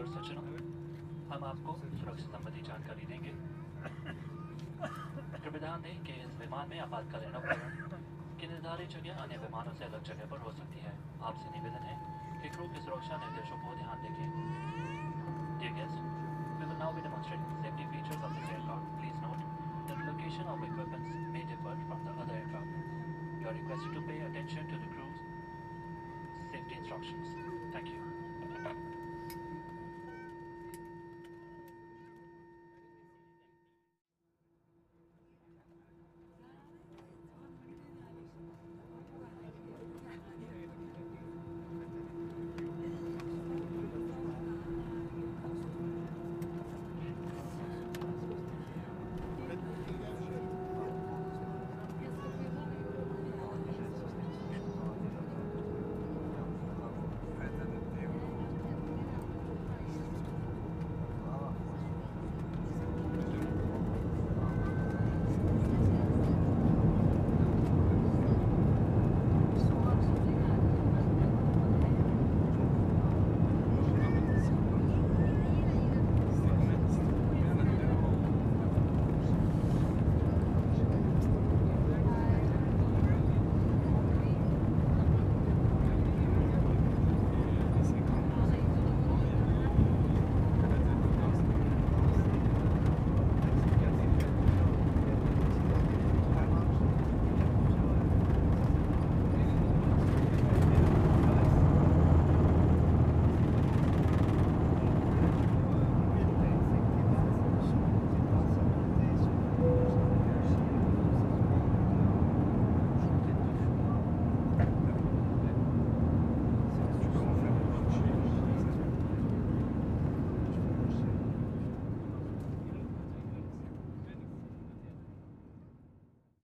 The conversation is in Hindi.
और सज्जनों हम आपको सुरक्षा संबंधी जानकारी देंगे कृपया ध्यान दें कि इस विमान में आपातकालीन उपकरण की निर्धारित जगह अन्य विमानों से अलग जगह पर हो सकती है आपसे निवेदन है कि क्रू की सुरक्षा निर्देशों को ध्यान देखें Dear guests, we will now be demonstrating safety features of this aircraft. Please note that the location of equipments may differ from the other aircraft. You are requested to pay attention to the crew's safety instructions. Thank you.